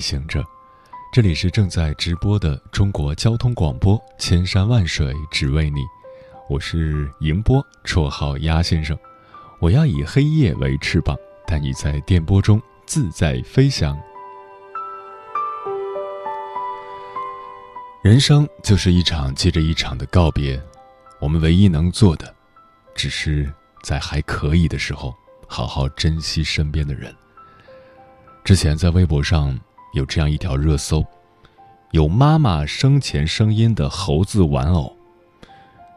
行者，这里是正在直播的中国交通广播《千山万水只为你》，我是迎波，绰号鸭先生。我要以黑夜为翅膀，带你在电波中自在飞翔。人生就是一场接着一场的告别，我们唯一能做的，只是在还可以的时候，好好珍惜身边的人。之前在微博上有这样一条热搜：有妈妈生前声音的猴子玩偶。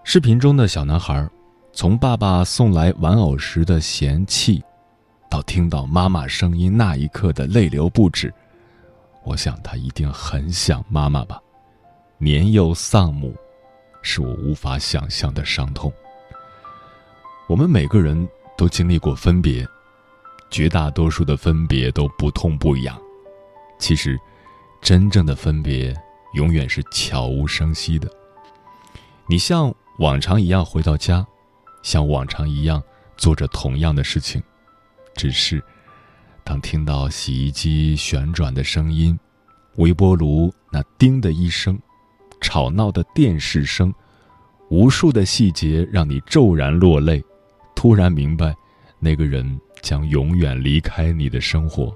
视频中的小男孩，从爸爸送来玩偶时的嫌弃，到听到妈妈声音那一刻的泪流不止，我想他一定很想妈妈吧。年幼丧母，是我无法想象的伤痛。我们每个人都经历过分别。绝大多数的分别都不痛不痒，其实，真正的分别永远是悄无声息的。你像往常一样回到家，像往常一样做着同样的事情，只是，当听到洗衣机旋转的声音，微波炉那“叮”的一声，吵闹的电视声，无数的细节让你骤然落泪，突然明白，那个人。将永远离开你的生活。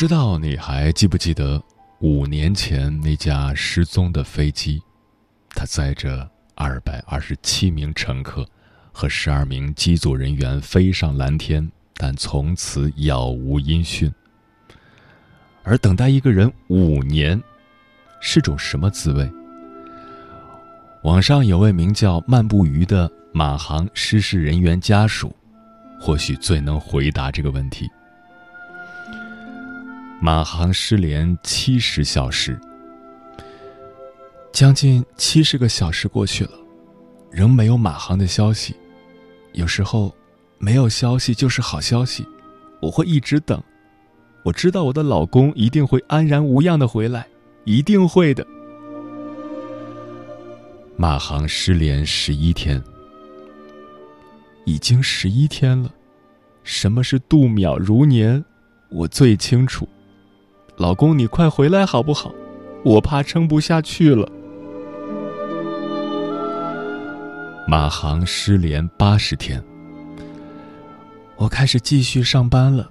知道你还记不记得五年前那架失踪的飞机？它载着二百二十七名乘客和十二名机组人员飞上蓝天，但从此杳无音讯。而等待一个人五年，是种什么滋味？网上有位名叫漫步鱼的。马航失事人员家属，或许最能回答这个问题。马航失联七十小时，将近七十个小时过去了，仍没有马航的消息。有时候，没有消息就是好消息，我会一直等。我知道我的老公一定会安然无恙的回来，一定会的。马航失联十一天。已经十一天了，什么是度秒如年，我最清楚。老公，你快回来好不好？我怕撑不下去了。马航失联八十天，我开始继续上班了，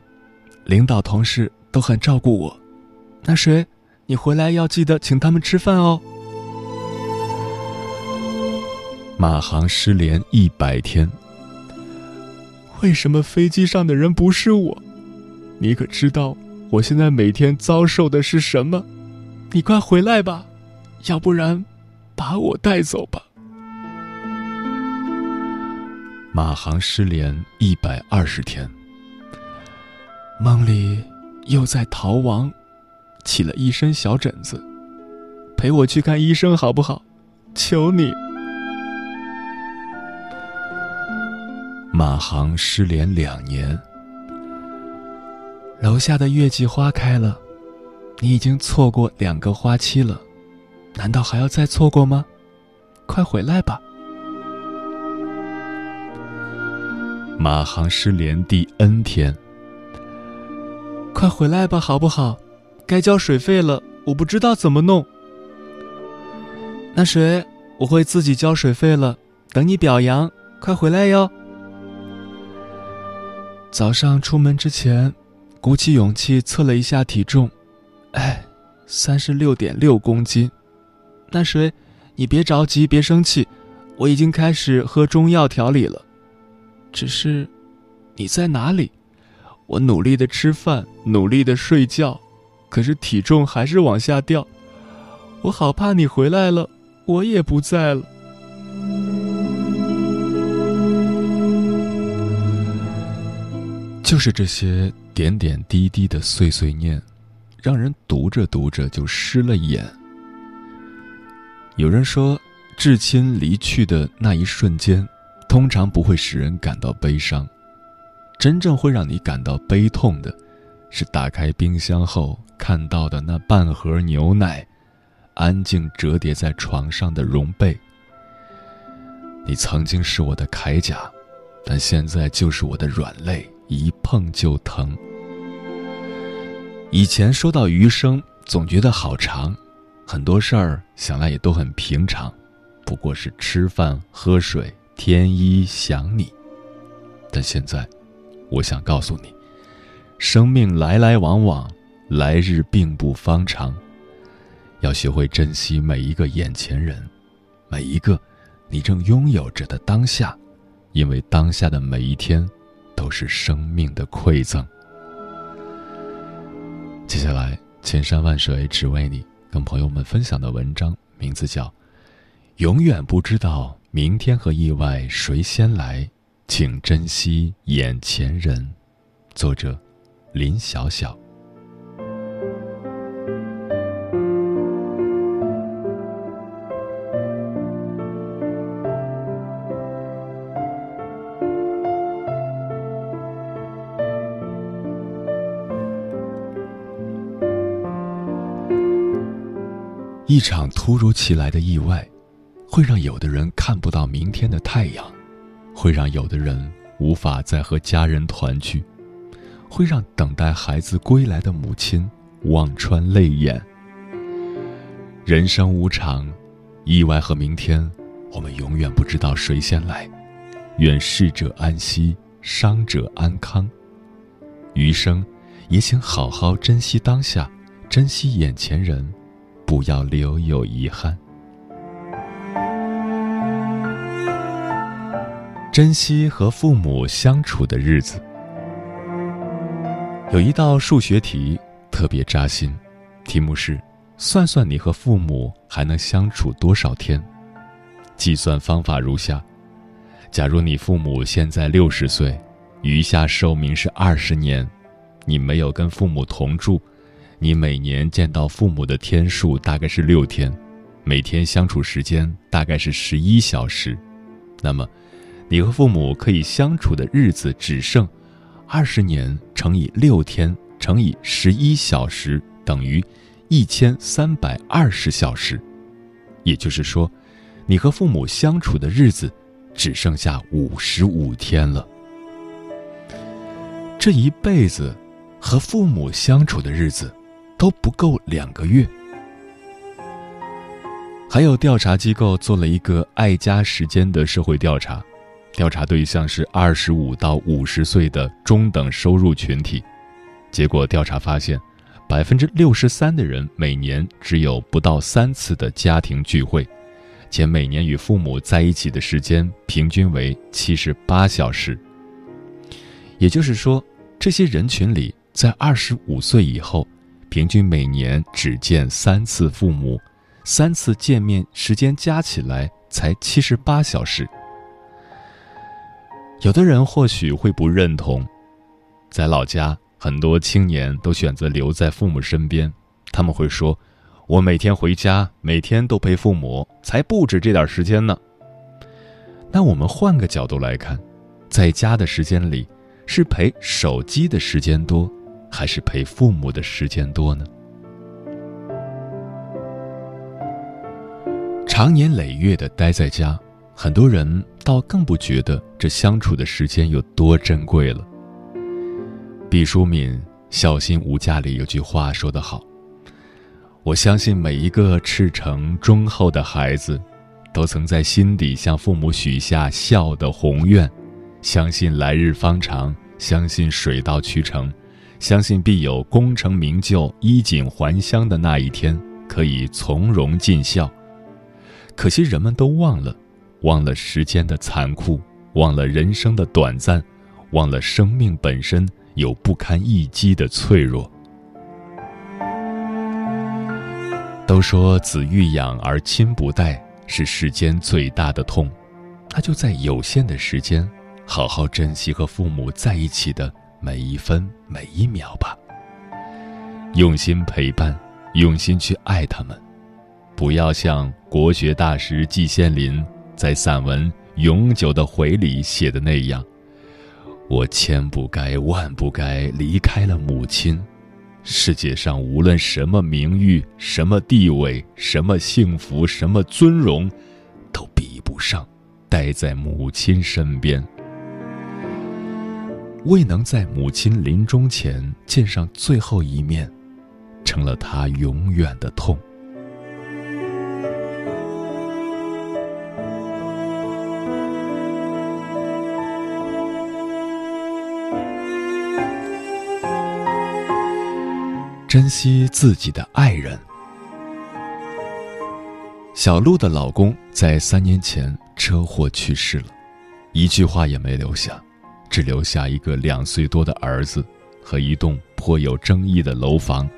领导同事都很照顾我。那谁，你回来要记得请他们吃饭哦。马航失联一百天。为什么飞机上的人不是我？你可知道我现在每天遭受的是什么？你快回来吧，要不然把我带走吧。马航失联一百二十天，梦里又在逃亡，起了一身小疹子，陪我去看医生好不好？求你。马航失联两年，楼下的月季花开了，你已经错过两个花期了，难道还要再错过吗？快回来吧！马航失联第 N 天，快回来吧，好不好？该交水费了，我不知道怎么弄。那谁，我会自己交水费了，等你表扬，快回来哟。早上出门之前，鼓起勇气测了一下体重，哎，三十六点六公斤。那谁，你别着急，别生气，我已经开始喝中药调理了。只是，你在哪里？我努力的吃饭，努力的睡觉，可是体重还是往下掉。我好怕你回来了，我也不在了。就是这些点点滴滴的碎碎念，让人读着读着就湿了眼。有人说，至亲离去的那一瞬间，通常不会使人感到悲伤，真正会让你感到悲痛的，是打开冰箱后看到的那半盒牛奶，安静折叠在床上的绒被。你曾经是我的铠甲，但现在就是我的软肋。一碰就疼。以前说到余生，总觉得好长，很多事儿想来也都很平常，不过是吃饭、喝水、添衣、想你。但现在，我想告诉你，生命来来往往，来日并不方长，要学会珍惜每一个眼前人，每一个你正拥有着的当下，因为当下的每一天。都是生命的馈赠。接下来，千山万水只为你，跟朋友们分享的文章名字叫《永远不知道明天和意外谁先来，请珍惜眼前人》，作者林晓晓。一场突如其来的意外，会让有的人看不到明天的太阳，会让有的人无法再和家人团聚，会让等待孩子归来的母亲望穿泪眼。人生无常，意外和明天，我们永远不知道谁先来。愿逝者安息，伤者安康。余生，也请好好珍惜当下，珍惜眼前人。不要留有遗憾，珍惜和父母相处的日子。有一道数学题特别扎心，题目是：算算你和父母还能相处多少天？计算方法如下：假如你父母现在六十岁，余下寿命是二十年，你没有跟父母同住。你每年见到父母的天数大概是六天，每天相处时间大概是十一小时，那么，你和父母可以相处的日子只剩二十年乘以六天乘以十一小时等于一千三百二十小时，也就是说，你和父母相处的日子只剩下五十五天了。这一辈子和父母相处的日子。都不够两个月。还有调查机构做了一个爱家时间的社会调查，调查对象是二十五到五十岁的中等收入群体，结果调查发现，百分之六十三的人每年只有不到三次的家庭聚会，且每年与父母在一起的时间平均为七十八小时。也就是说，这些人群里，在二十五岁以后。平均每年只见三次父母，三次见面时间加起来才七十八小时。有的人或许会不认同，在老家，很多青年都选择留在父母身边。他们会说：“我每天回家，每天都陪父母，才不止这点时间呢。”那我们换个角度来看，在家的时间里，是陪手机的时间多。还是陪父母的时间多呢？长年累月的待在家，很多人倒更不觉得这相处的时间有多珍贵了。毕淑敏《孝心无价》里有句话说得好：“我相信每一个赤诚忠厚的孩子，都曾在心底向父母许下孝的宏愿，相信来日方长，相信水到渠成。”相信必有功成名就、衣锦还乡的那一天，可以从容尽孝。可惜人们都忘了，忘了时间的残酷，忘了人生的短暂，忘了生命本身有不堪一击的脆弱。都说子欲养而亲不待是世间最大的痛，那就在有限的时间，好好珍惜和父母在一起的。每一分每一秒吧。用心陪伴，用心去爱他们，不要像国学大师季羡林在散文《永久的回》里写的那样：“我千不该万不该离开了母亲。世界上无论什么名誉、什么地位、什么幸福、什么尊荣，都比不上待在母亲身边。”未能在母亲临终前见上最后一面，成了他永远的痛。珍惜自己的爱人。小鹿的老公在三年前车祸去世了，一句话也没留下。只留下一个两岁多的儿子和一栋颇有争议的楼房。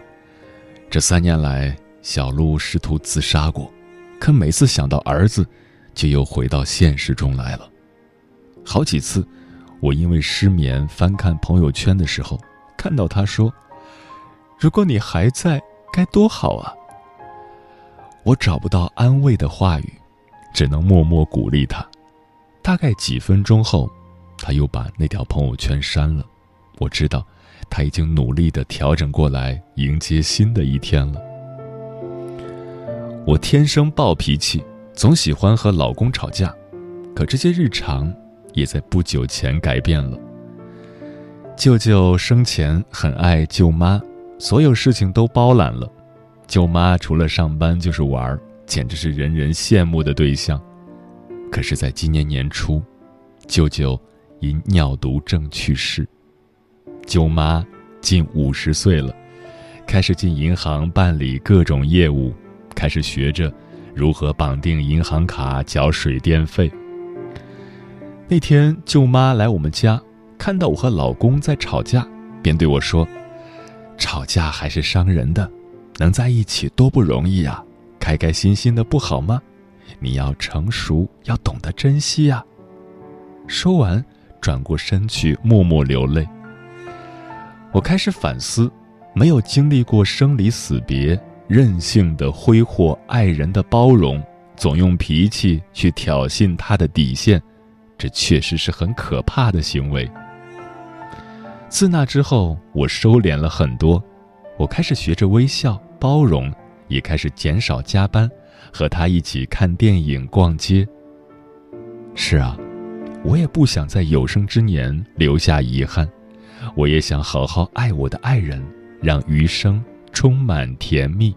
这三年来，小鹿试图自杀过，可每次想到儿子，就又回到现实中来了。好几次，我因为失眠翻看朋友圈的时候，看到他说：“如果你还在，该多好啊！”我找不到安慰的话语，只能默默鼓励他。大概几分钟后。他又把那条朋友圈删了，我知道，他已经努力的调整过来，迎接新的一天了。我天生暴脾气，总喜欢和老公吵架，可这些日常也在不久前改变了。舅舅生前很爱舅妈，所有事情都包揽了，舅妈除了上班就是玩，简直是人人羡慕的对象。可是，在今年年初，舅舅。因尿毒症去世，舅妈近五十岁了，开始进银行办理各种业务，开始学着如何绑定银行卡缴水电费。那天舅妈来我们家，看到我和老公在吵架，便对我说：“吵架还是伤人的，能在一起多不容易呀，开开心心的不好吗？你要成熟，要懂得珍惜呀。”说完。转过身去，默默流泪。我开始反思，没有经历过生离死别，任性的挥霍爱人的包容，总用脾气去挑衅他的底线，这确实是很可怕的行为。自那之后，我收敛了很多，我开始学着微笑包容，也开始减少加班，和他一起看电影、逛街。是啊。我也不想在有生之年留下遗憾，我也想好好爱我的爱人，让余生充满甜蜜。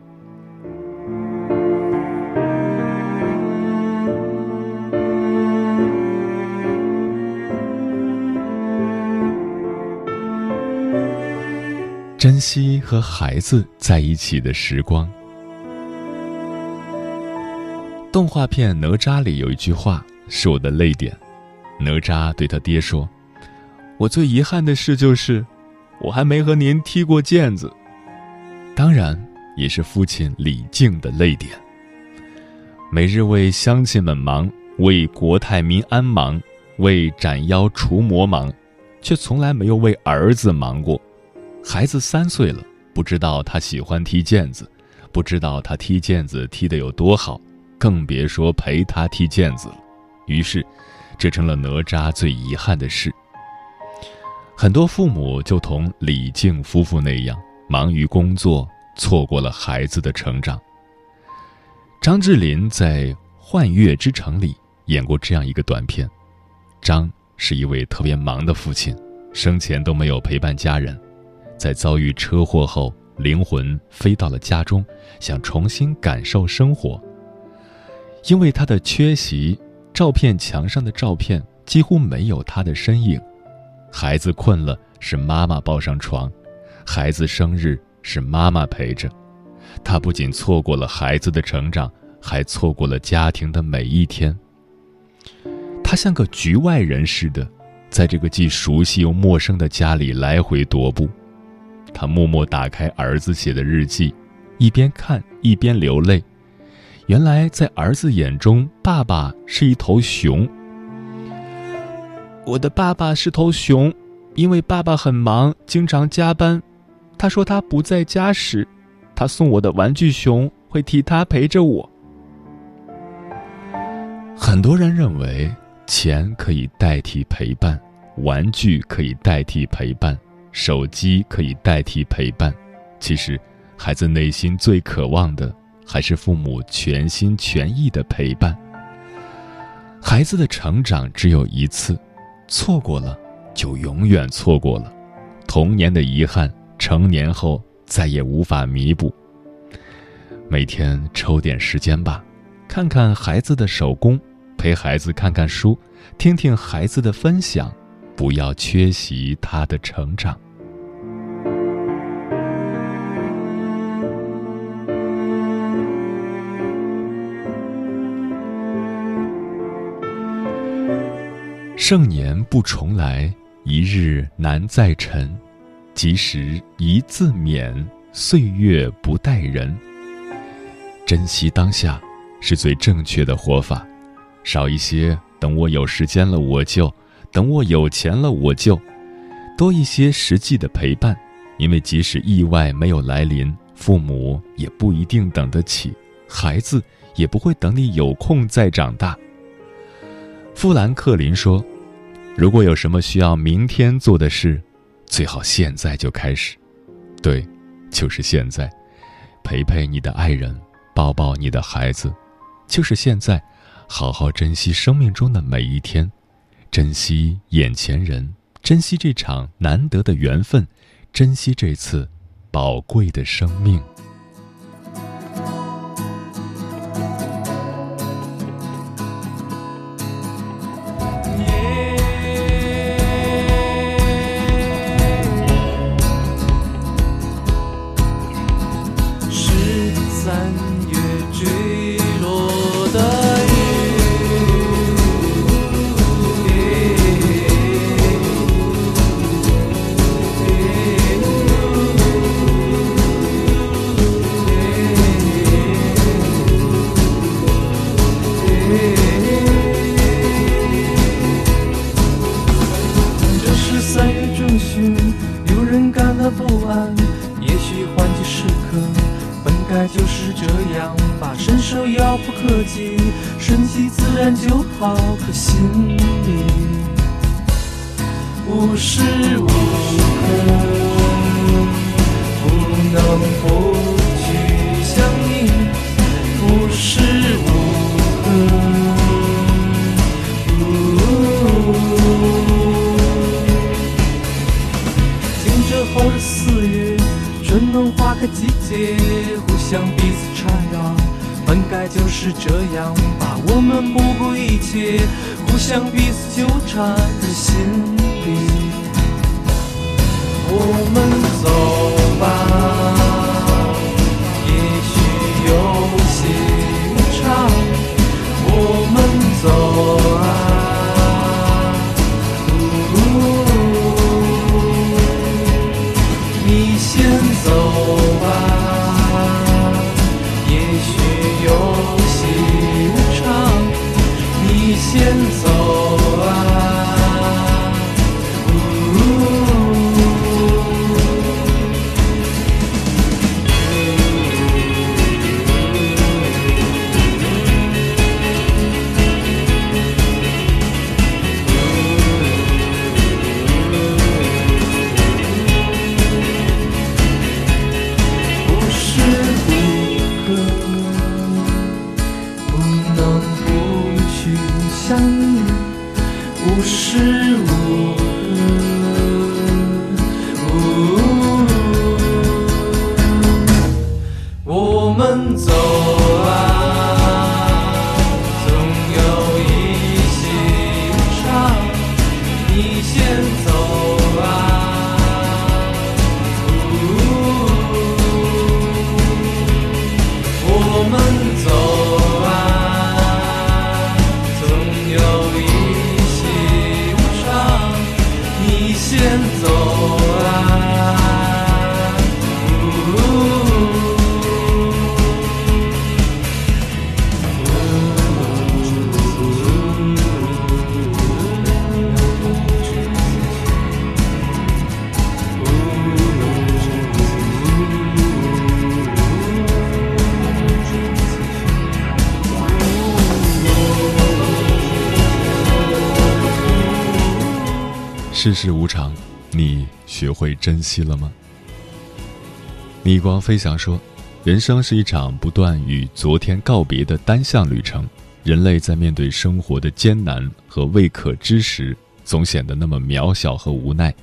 珍惜和孩子在一起的时光。动画片《哪吒》里有一句话是我的泪点。哪吒对他爹说：“我最遗憾的事就是，我还没和您踢过毽子。当然，也是父亲李靖的泪点。每日为乡亲们忙，为国泰民安忙，为斩妖除魔忙，却从来没有为儿子忙过。孩子三岁了，不知道他喜欢踢毽子，不知道他踢毽子踢得有多好，更别说陪他踢毽子了。于是。”这成了哪吒最遗憾的事。很多父母就同李靖夫妇那样，忙于工作，错过了孩子的成长。张智霖在《幻乐之城》里演过这样一个短片：张是一位特别忙的父亲，生前都没有陪伴家人，在遭遇车祸后，灵魂飞到了家中，想重新感受生活。因为他的缺席。照片墙上的照片几乎没有他的身影，孩子困了是妈妈抱上床，孩子生日是妈妈陪着，他不仅错过了孩子的成长，还错过了家庭的每一天。他像个局外人似的，在这个既熟悉又陌生的家里来回踱步。他默默打开儿子写的日记，一边看一边流泪。原来，在儿子眼中，爸爸是一头熊。我的爸爸是头熊，因为爸爸很忙，经常加班。他说他不在家时，他送我的玩具熊会替他陪着我。很多人认为钱可以代替陪伴，玩具可以代替陪伴，手机可以代替陪伴。其实，孩子内心最渴望的还是父母全心全意的陪伴。孩子的成长只有一次，错过了就永远错过了。童年的遗憾，成年后再也无法弥补。每天抽点时间吧。看看孩子的手工，陪孩子看看书，听听孩子的分享，不要缺席他的成长。盛年不重来，一日难再晨。及时一字勉，岁月不待人。珍惜当下。是最正确的活法，少一些等我有时间了我就，等我有钱了我就，多一些实际的陪伴，因为即使意外没有来临，父母也不一定等得起，孩子也不会等你有空再长大。富兰克林说：“如果有什么需要明天做的事，最好现在就开始。”对，就是现在，陪陪你的爱人，抱抱你的孩子。就是现在，好好珍惜生命中的每一天，珍惜眼前人，珍惜这场难得的缘分，珍惜这次宝贵的生命。的不安也许换季时刻本该就是这样吧伸手遥不可及顺其自然就好可心里。无时无刻不能不去想你无时无季节互相彼此缠绕，本该就是这样吧。我们不顾一切，互相彼此纠缠在心里。我们走吧，世事无常，你学会珍惜了吗？逆光飞翔说：“人生是一场不断与昨天告别的单向旅程。人类在面对生活的艰难和未可知时，总显得那么渺小和无奈。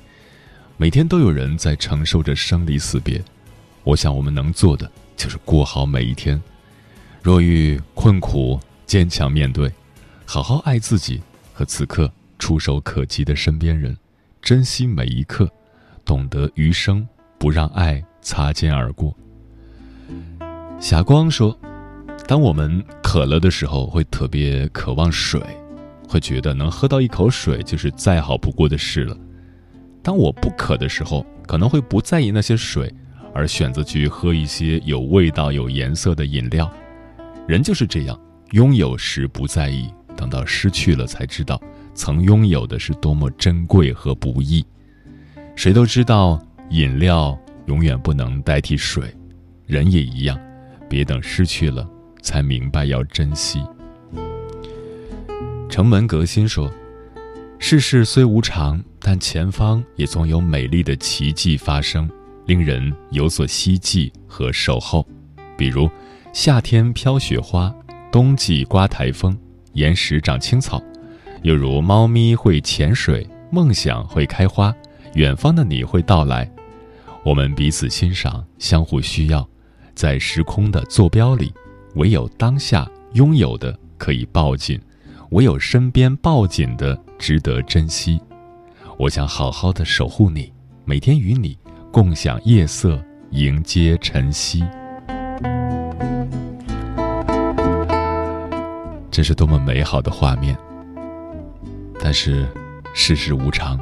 每天都有人在承受着生离死别。我想，我们能做的就是过好每一天。若遇困苦，坚强面对，好好爱自己和此刻触手可及的身边人。”珍惜每一刻，懂得余生不让爱擦肩而过。霞光说：“当我们渴了的时候，会特别渴望水，会觉得能喝到一口水就是再好不过的事了。当我不渴的时候，可能会不在意那些水，而选择去喝一些有味道、有颜色的饮料。人就是这样，拥有时不在意，等到失去了才知道。”曾拥有的是多么珍贵和不易，谁都知道饮料永远不能代替水，人也一样，别等失去了才明白要珍惜。城门革新说：“世事虽无常，但前方也总有美丽的奇迹发生，令人有所希冀和守候。比如，夏天飘雪花，冬季刮台风，岩石长青草。”又如猫咪会潜水，梦想会开花，远方的你会到来，我们彼此欣赏，相互需要，在时空的坐标里，唯有当下拥有的可以抱紧，唯有身边抱紧的值得珍惜。我想好好的守护你，每天与你共享夜色，迎接晨曦。这是多么美好的画面！但是，世事无常，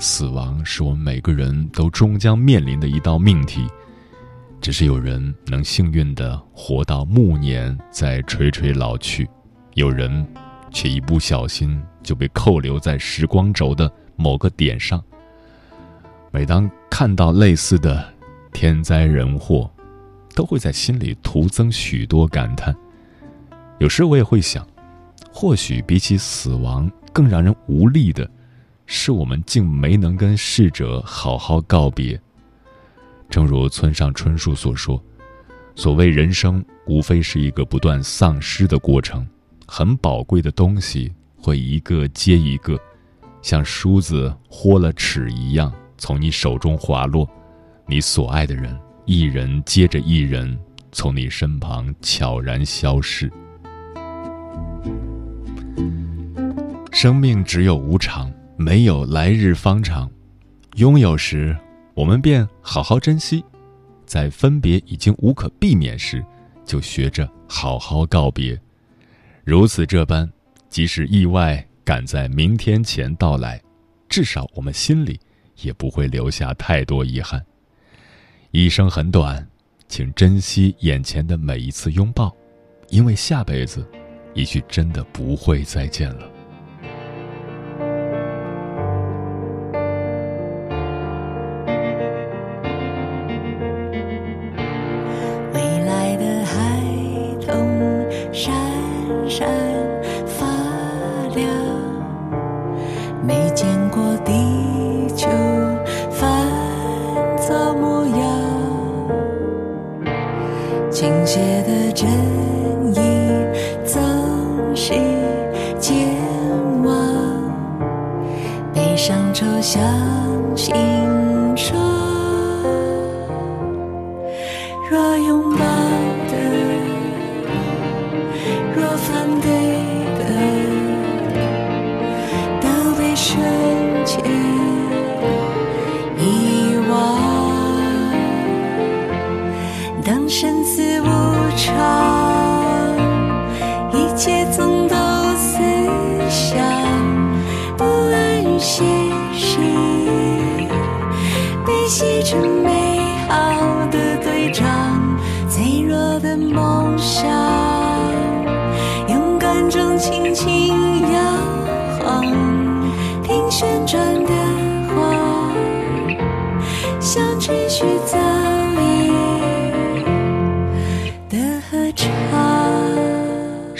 死亡是我们每个人都终将面临的一道命题。只是有人能幸运的活到暮年，再垂垂老去；有人却一不小心就被扣留在时光轴的某个点上。每当看到类似的天灾人祸，都会在心里徒增许多感叹。有时我也会想，或许比起死亡，更让人无力的，是我们竟没能跟逝者好好告别。正如村上春树所说：“所谓人生，无非是一个不断丧失的过程。很宝贵的东西会一个接一个，像梳子豁了齿一样从你手中滑落。你所爱的人，一人接着一人，从你身旁悄然消逝。”生命只有无常，没有来日方长。拥有时，我们便好好珍惜；在分别已经无可避免时，就学着好好告别。如此这般，即使意外赶在明天前到来，至少我们心里也不会留下太多遗憾。一生很短，请珍惜眼前的每一次拥抱，因为下辈子，也许真的不会再见了。